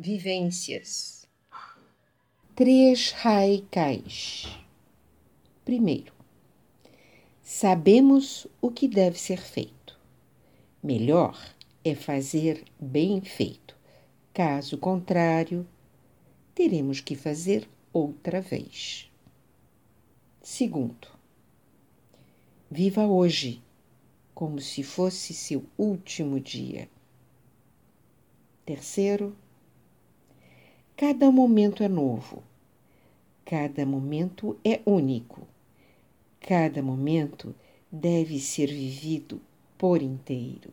Vivências. Três haikais. Primeiro, sabemos o que deve ser feito. Melhor é fazer bem feito. Caso contrário, teremos que fazer outra vez. Segundo, viva hoje como se fosse seu último dia. Terceiro, Cada momento é novo. Cada momento é único. Cada momento deve ser vivido por inteiro.